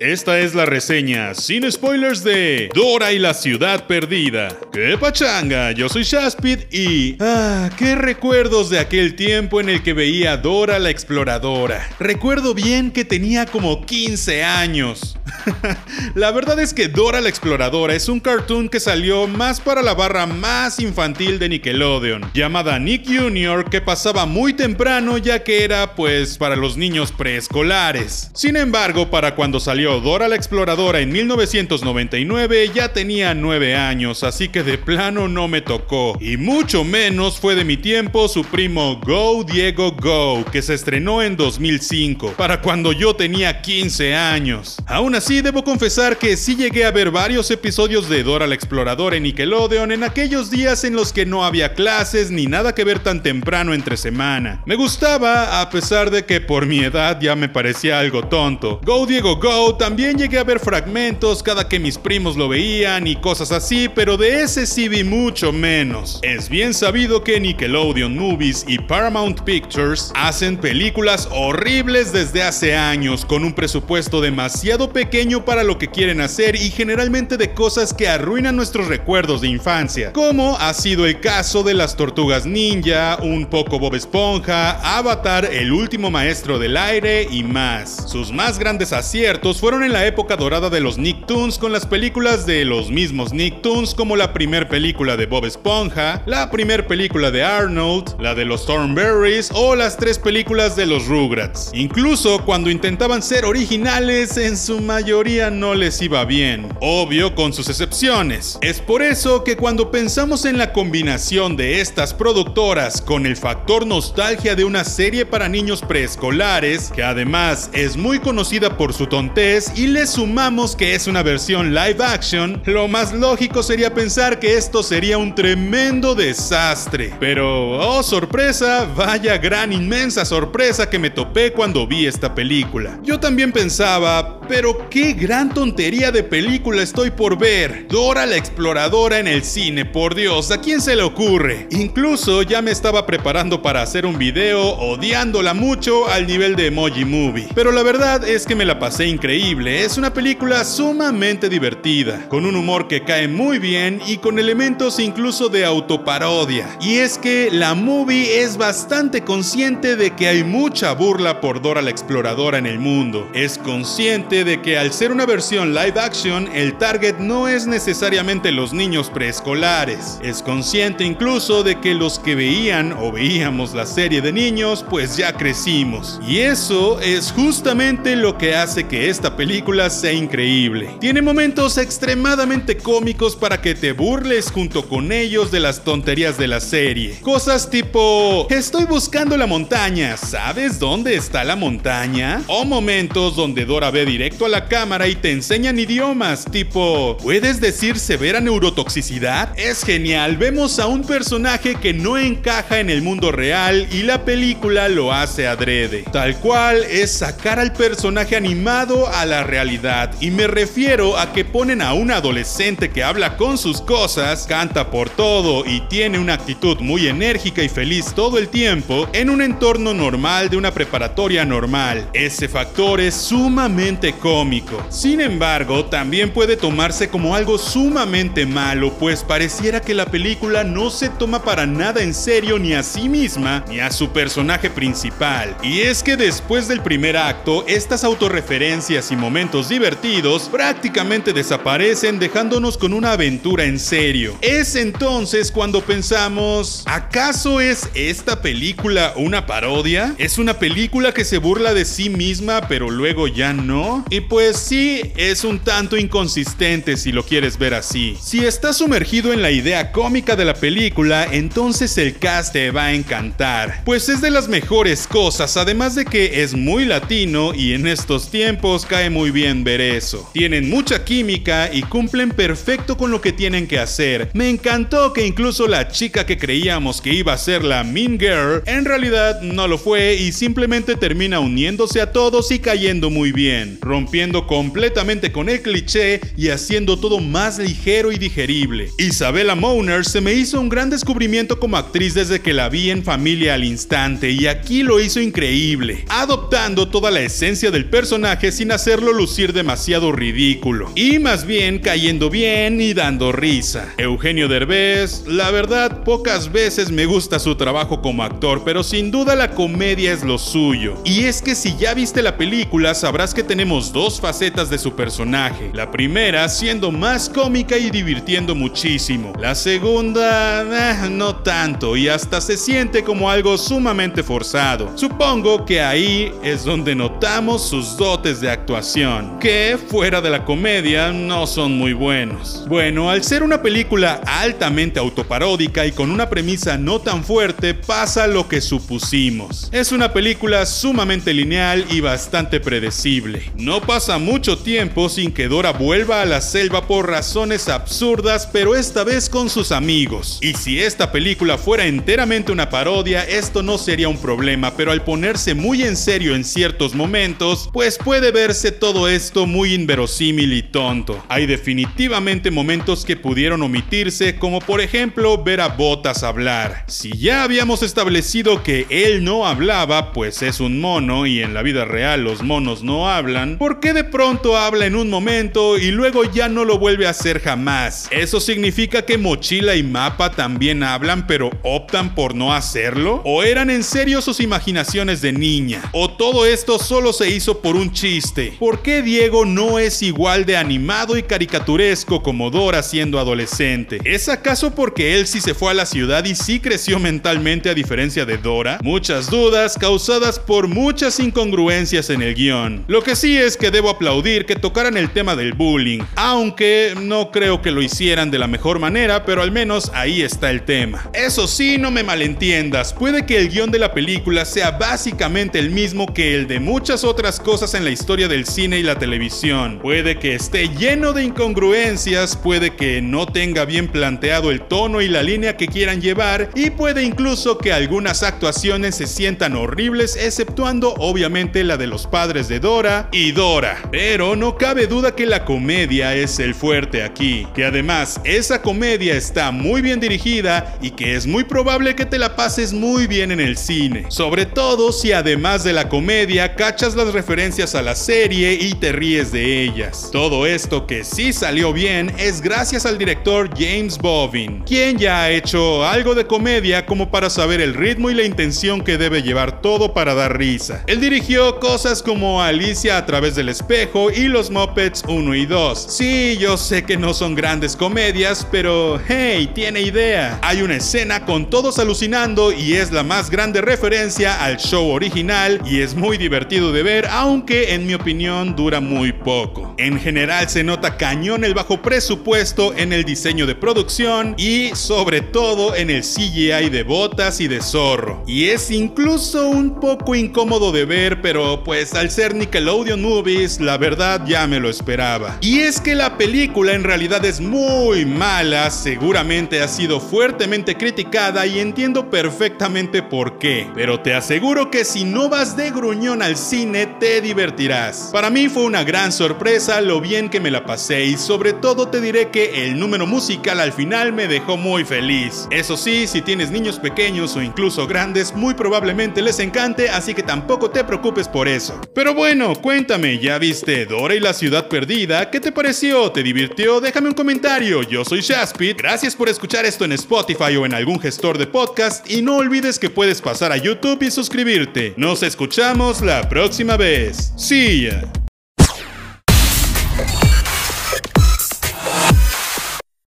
Esta es la reseña, sin spoilers, de Dora y la ciudad perdida. ¡Qué pachanga! Yo soy Shaspid y... ¡Ah! ¡Qué recuerdos de aquel tiempo en el que veía a Dora la exploradora! Recuerdo bien que tenía como 15 años. la verdad es que Dora la exploradora es un cartoon que salió más para la barra más infantil de Nickelodeon, llamada Nick Jr., que pasaba muy temprano ya que era pues para los niños preescolares. Sin embargo, para cuando salió Dora la Exploradora en 1999 ya tenía 9 años, así que de plano no me tocó. Y mucho menos fue de mi tiempo su primo Go Diego Go, que se estrenó en 2005, para cuando yo tenía 15 años. Aún así, debo confesar que sí llegué a ver varios episodios de Dora la Exploradora en Nickelodeon en aquellos días en los que no había clases ni nada que ver tan temprano entre semana. Me gustaba, a pesar de que por mi edad ya me parecía algo tonto. Go Diego Go también llegué a ver fragmentos cada que mis primos lo veían y cosas así, pero de ese sí vi mucho menos. Es bien sabido que Nickelodeon Movies y Paramount Pictures hacen películas horribles desde hace años, con un presupuesto demasiado pequeño para lo que quieren hacer y generalmente de cosas que arruinan nuestros recuerdos de infancia, como ha sido el caso de las tortugas ninja, un poco Bob Esponja, Avatar, el último maestro del aire y más. Sus más grandes aciertos fueron en la época dorada de los Nicktoons con las películas de los mismos Nicktoons como la primera película de Bob Esponja, la primera película de Arnold, la de los Thornberries o las tres películas de los Rugrats. Incluso cuando intentaban ser originales, en su mayoría no les iba bien. Obvio con sus excepciones. Es por eso que cuando pensamos en la combinación de estas productoras con el factor nostalgia de una serie para niños preescolares, que además es muy conocida por su tontez, y le sumamos que es una versión live action, lo más lógico sería pensar que esto sería un tremendo desastre. Pero, oh sorpresa, vaya gran inmensa sorpresa que me topé cuando vi esta película. Yo también pensaba, pero qué gran tontería de película estoy por ver. Dora la exploradora en el cine, por Dios, ¿a quién se le ocurre? Incluso ya me estaba preparando para hacer un video odiándola mucho al nivel de Emoji Movie. Pero la verdad es que me la pasé increíble es una película sumamente divertida, con un humor que cae muy bien y con elementos incluso de autoparodia. Y es que la movie es bastante consciente de que hay mucha burla por Dora la Exploradora en el mundo. Es consciente de que al ser una versión live action, el target no es necesariamente los niños preescolares. Es consciente incluso de que los que veían o veíamos la serie de niños, pues ya crecimos. Y eso es justamente lo que hace que esta película sea increíble. Tiene momentos extremadamente cómicos para que te burles junto con ellos de las tonterías de la serie. Cosas tipo, estoy buscando la montaña, ¿sabes dónde está la montaña? O momentos donde Dora ve directo a la y te enseñan idiomas, tipo, ¿puedes decir severa neurotoxicidad? Es genial, vemos a un personaje que no encaja en el mundo real y la película lo hace adrede. Tal cual es sacar al personaje animado a la realidad y me refiero a que ponen a un adolescente que habla con sus cosas, canta por todo y tiene una actitud muy enérgica y feliz todo el tiempo en un entorno normal de una preparatoria normal. Ese factor es sumamente cómico. Sin embargo, también puede tomarse como algo sumamente malo, pues pareciera que la película no se toma para nada en serio ni a sí misma ni a su personaje principal. Y es que después del primer acto, estas autorreferencias y momentos divertidos prácticamente desaparecen dejándonos con una aventura en serio. Es entonces cuando pensamos, ¿acaso es esta película una parodia? ¿Es una película que se burla de sí misma pero luego ya no? Y pues sí, es un tanto inconsistente si lo quieres ver así. Si estás sumergido en la idea cómica de la película, entonces el cast te va a encantar, pues es de las mejores cosas, además de que es muy latino y en estos tiempos cae muy bien ver eso. Tienen mucha química y cumplen perfecto con lo que tienen que hacer. Me encantó que incluso la chica que creíamos que iba a ser la Mean Girl, en realidad no lo fue y simplemente termina uniéndose a todos y cayendo muy bien, rompiendo completamente con el cliché y haciendo todo más ligero y digerible. Isabella Mauner se me hizo un gran descubrimiento como actriz desde que la vi en Familia al Instante y aquí lo hizo increíble, adoptando toda la esencia del personaje sin hacerlo lucir demasiado ridículo, y más bien cayendo bien y dando risa. Eugenio Derbez, la verdad, pocas veces me gusta su trabajo como actor, pero sin duda la comedia es lo suyo. Y es que si ya viste la película, sabrás que tenemos dos de su personaje. La primera siendo más cómica y divirtiendo muchísimo. La segunda, eh, no tanto, y hasta se siente como algo sumamente forzado. Supongo que ahí es donde notamos sus dotes de actuación, que fuera de la comedia no son muy buenos. Bueno, al ser una película altamente autoparódica y con una premisa no tan fuerte, pasa lo que supusimos. Es una película sumamente lineal y bastante predecible. No pasa mucho tiempo sin que Dora vuelva a la selva por razones absurdas, pero esta vez con sus amigos. Y si esta película fuera enteramente una parodia, esto no sería un problema, pero al ponerse muy en serio en ciertos momentos, pues puede verse todo esto muy inverosímil y tonto. Hay definitivamente momentos que pudieron omitirse, como por ejemplo ver a Botas hablar. Si ya habíamos establecido que él no hablaba, pues es un mono y en la vida real los monos no hablan, ¿por qué de pronto habla en un momento y luego ya no lo vuelve a hacer jamás? ¿Eso significa que Mochila y Mapa también hablan pero optan por no hacerlo? ¿O eran en serio sus imaginaciones de niña? ¿O todo esto solo se hizo por un chiste? ¿Por qué Diego no es igual de animado y caricaturesco como Dora siendo adolescente? ¿Es acaso porque él sí se fue a la ciudad y sí creció mentalmente a diferencia de Dora? Muchas dudas causadas por muchas incongruencias en el guion. Lo que sí es que debo aplaudir que tocaran el tema del bullying, aunque no creo que lo hicieran de la mejor manera, pero al menos ahí está el tema. Eso sí, no me malentiendas, puede que el guion de la película sea básicamente el mismo que el de muchas otras cosas en la historia del cine y la televisión. Puede que esté lleno de incongruencias, puede que no tenga bien planteado el tono y la línea que quieran llevar, y puede incluso que algunas actuaciones se sientan horribles, exceptuando obviamente la de los padres de Dora y Dora. Pero no cabe duda que la comedia es el fuerte aquí, que además esa comedia está muy bien dirigida y que es muy probable que te la pases muy bien en el cine. Sobre todo si además de la comedia cachas las referencias a la serie y te ríes de ellas. Todo esto que sí salió bien es gracias al director James Bovin, quien ya ha hecho algo de comedia como para saber el ritmo y la intención que debe llevar todo para dar risa. Él dirigió cosas como Alicia a través del espejo y Los Muppets 1 y 2. Sí, yo sé que no son grandes comedias, pero hey, tiene idea. Hay una escena con todos alucinando y es la más grande referencia al show original y es muy divertido de ver, aunque en mi opinión dura muy poco. En general se nota cañón el bajo presupuesto en el diseño de producción y sobre todo en el CGI de botas y de zorro. Y es incluso un poco incómodo de ver, pero pues al ser Nickelodeon Movies, la verdad ya me lo esperaba. Y es que la película en realidad es muy mala, seguramente ha sido fuertemente criticada y entiendo perfectamente por qué. Pero te aseguro que si no vas de gruñón al cine, te divertirás. Para mí fue una gran sorpresa lo bien que me la pasé y sobre todo te diré que el número musical al final me dejó muy feliz. Eso sí, si tienes niños pequeños o incluso grandes, muy probablemente les encante, así que tampoco te preocupes por eso. Pero bueno, cuéntame, ¿ya viste Dora y la ciudad perdida? ¿Qué te pareció? ¿Te divirtió? Déjame un comentario. Yo soy Shaspit. Gracias por escuchar esto en Spotify o en algún gestor de podcast y no olvides que puedes pasar a YouTube y suscribirte. Nos escuchamos la próxima vez. See.